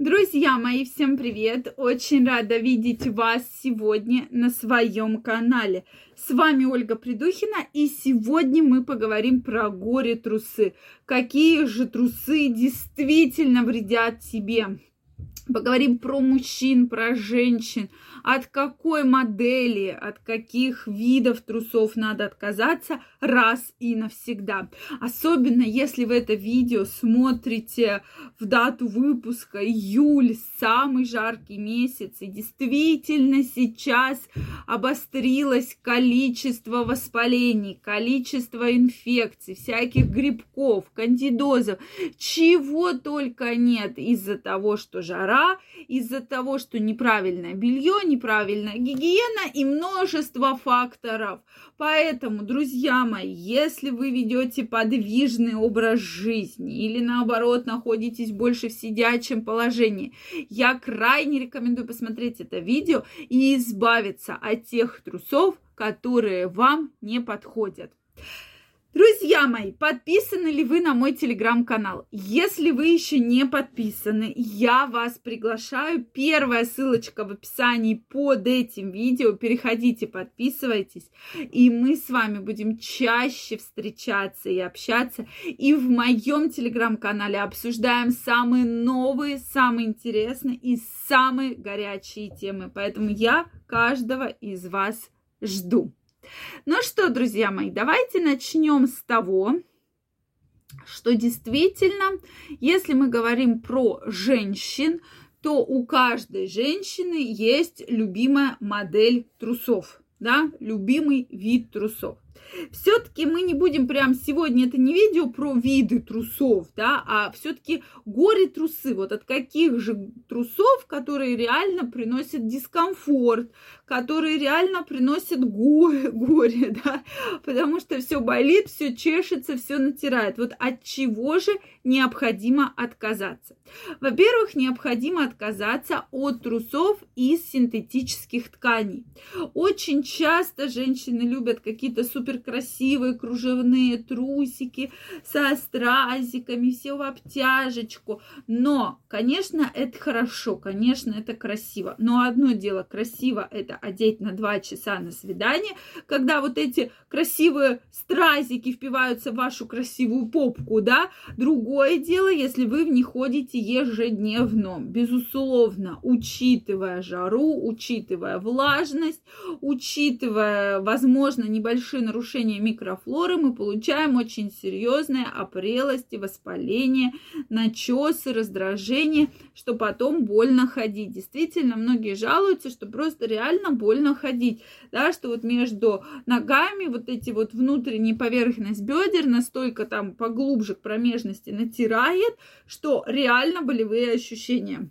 Друзья мои, всем привет! Очень рада видеть вас сегодня на своем канале. С вами Ольга Придухина, и сегодня мы поговорим про горе-трусы. Какие же трусы действительно вредят тебе? Поговорим про мужчин, про женщин, от какой модели, от каких видов трусов надо отказаться раз и навсегда. Особенно если вы это видео смотрите в дату выпуска июль, самый жаркий месяц, и действительно сейчас обострилось количество воспалений, количество инфекций, всяких грибков, кандидозов, чего только нет из-за того, что жара, из-за того, что неправильное белье, неправильная гигиена и множество факторов. Поэтому, друзья мои, если вы ведете подвижный образ жизни или наоборот находитесь больше в сидячем положении, я крайне рекомендую посмотреть это видео и избавиться от тех трусов, которые вам не подходят. Друзья мои, подписаны ли вы на мой телеграм-канал? Если вы еще не подписаны, я вас приглашаю. Первая ссылочка в описании под этим видео. Переходите, подписывайтесь. И мы с вами будем чаще встречаться и общаться. И в моем телеграм-канале обсуждаем самые новые, самые интересные и самые горячие темы. Поэтому я каждого из вас жду. Ну что, друзья мои, давайте начнем с того, что действительно, если мы говорим про женщин, то у каждой женщины есть любимая модель трусов, да, любимый вид трусов. Все-таки мы не будем прям сегодня, это не видео про виды трусов, да, а все-таки горе-трусы. Вот от каких же трусов, которые реально приносят дискомфорт, которые реально приносят горе, горе, да, потому что все болит, все чешется, все натирает. Вот от чего же необходимо отказаться? Во-первых, необходимо отказаться от трусов из синтетических тканей. Очень часто женщины любят какие-то супер красивые кружевные трусики со стразиками, все в обтяжечку. Но, конечно, это хорошо, конечно, это красиво. Но одно дело красиво это одеть на два часа на свидание, когда вот эти красивые стразики впиваются в вашу красивую попку, да. Другое дело, если вы в них ходите ежедневно, безусловно, учитывая жару, учитывая влажность, учитывая, возможно, небольшие нарушения нарушение микрофлоры мы получаем очень серьезные опрелости, воспаление, начесы, раздражение, что потом больно ходить. Действительно, многие жалуются, что просто реально больно ходить, да, что вот между ногами вот эти вот внутренние поверхность бедер настолько там поглубже к промежности натирает, что реально болевые ощущения.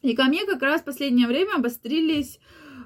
И ко мне как раз в последнее время обострились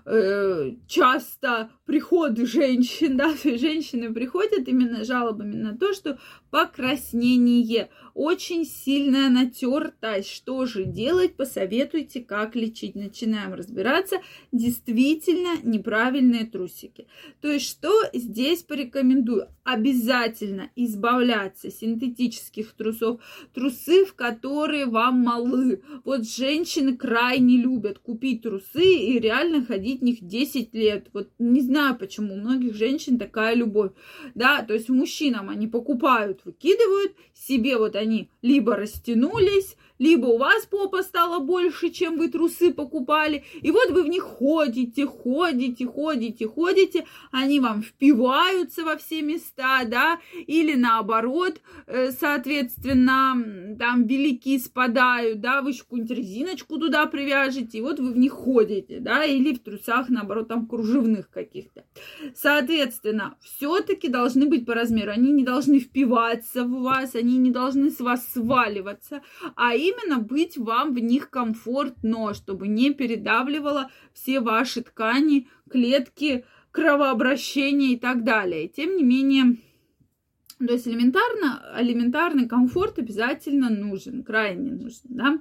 э, часто приходы женщин, да, женщины приходят именно жалобами на то, что покраснение, очень сильная натертость. Что же делать? Посоветуйте, как лечить. Начинаем разбираться. Действительно неправильные трусики. То есть, что здесь порекомендую? Обязательно избавляться синтетических трусов. Трусы, в которые вам малы. Вот женщины крайне любят купить трусы и реально ходить в них 10 лет. Вот не знаю, почему у многих женщин такая любовь. Да, то есть мужчинам они покупают выкидывают, себе вот они либо растянулись, либо у вас попа стала больше, чем вы трусы покупали, и вот вы в них ходите, ходите, ходите, ходите, они вам впиваются во все места, да, или наоборот, э, соответственно, там велики спадают, да, вы еще какую-нибудь резиночку туда привяжете, и вот вы в них ходите, да, или в трусах, наоборот, там кружевных каких-то. Соответственно, все-таки должны быть по размеру, они не должны впиваться в вас, они не должны с вас сваливаться, а именно быть вам в них комфортно, чтобы не передавливало все ваши ткани, клетки, кровообращение и так далее. Тем не менее, то есть элементарно, элементарный комфорт обязательно нужен, крайне нужен, да.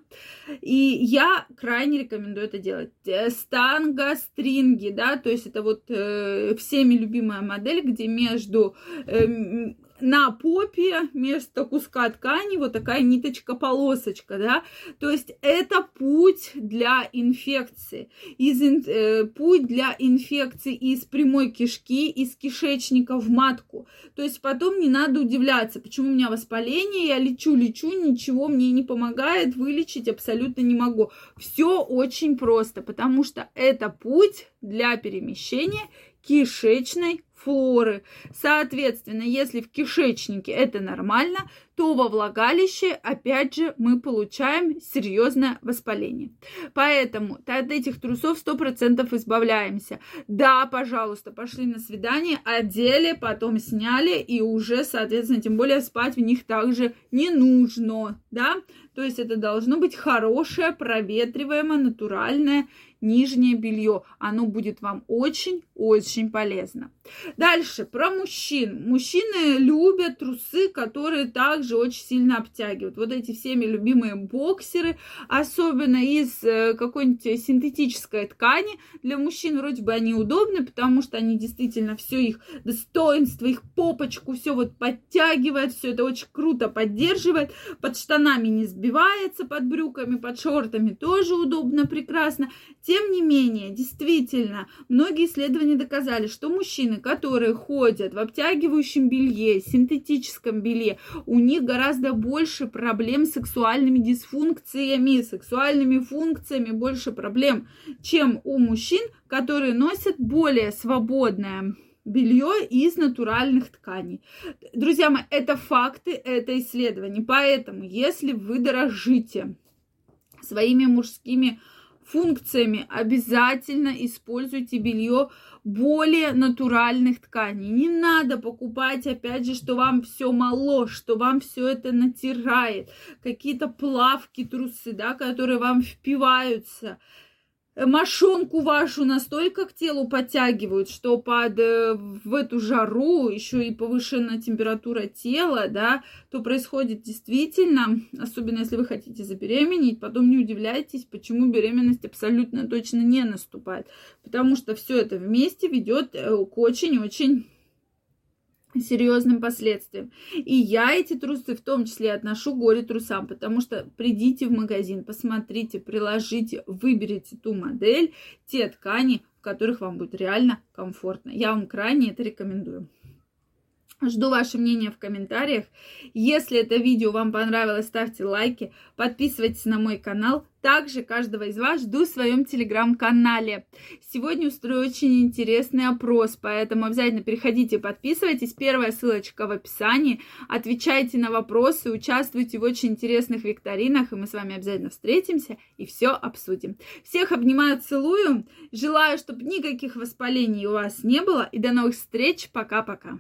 И я крайне рекомендую это делать. Э, станга, стринги, да, то есть это вот э, всеми любимая модель, где между э, на попе вместо куска ткани вот такая ниточка-полосочка, да, то есть это путь для инфекции, из, э, путь для инфекции из прямой кишки, из кишечника в матку, то есть потом не надо удивляться, почему у меня воспаление, я лечу, лечу, ничего мне не помогает, вылечить абсолютно не могу. Все очень просто, потому что это путь для перемещения кишечной флоры. Соответственно, если в кишечнике это нормально, то во влагалище, опять же, мы получаем серьезное воспаление. Поэтому от этих трусов 100% избавляемся. Да, пожалуйста, пошли на свидание, одели, потом сняли, и уже, соответственно, тем более спать в них также не нужно, да. То есть это должно быть хорошее, проветриваемое, натуральное нижнее белье. Оно будет вам очень-очень полезно. Дальше, про мужчин. Мужчины любят трусы, которые также очень сильно обтягивают. Вот эти всеми любимые боксеры, особенно из э, какой-нибудь синтетической ткани. Для мужчин вроде бы они удобны, потому что они действительно все их достоинство, их попочку, все вот подтягивает, все это очень круто поддерживает. Под штанами не сбивается, под брюками, под шортами тоже удобно, прекрасно. Тем не менее, действительно, многие исследования доказали, что мужчины, которые ходят в обтягивающем белье, синтетическом белье, у них гораздо больше проблем с сексуальными дисфункциями, сексуальными функциями, больше проблем, чем у мужчин, которые носят более свободное белье из натуральных тканей. Друзья мои, это факты, это исследования. Поэтому, если вы дорожите своими мужскими функциями обязательно используйте белье более натуральных тканей. Не надо покупать, опять же, что вам все мало, что вам все это натирает. Какие-то плавки, трусы, да, которые вам впиваются мошонку вашу настолько к телу подтягивают, что под э, в эту жару еще и повышенная температура тела, да, то происходит действительно, особенно если вы хотите забеременеть, потом не удивляйтесь, почему беременность абсолютно точно не наступает, потому что все это вместе ведет э, к очень-очень серьезным последствиям. И я эти трусы в том числе отношу горе трусам, потому что придите в магазин, посмотрите, приложите, выберите ту модель, те ткани, в которых вам будет реально комфортно. Я вам крайне это рекомендую. Жду ваше мнение в комментариях. Если это видео вам понравилось, ставьте лайки, подписывайтесь на мой канал. Также каждого из вас жду в своем телеграм-канале. Сегодня устрою очень интересный опрос, поэтому обязательно переходите, подписывайтесь. Первая ссылочка в описании. Отвечайте на вопросы, участвуйте в очень интересных викторинах, и мы с вами обязательно встретимся и все обсудим. Всех обнимаю, целую. Желаю, чтобы никаких воспалений у вас не было. И до новых встреч. Пока-пока.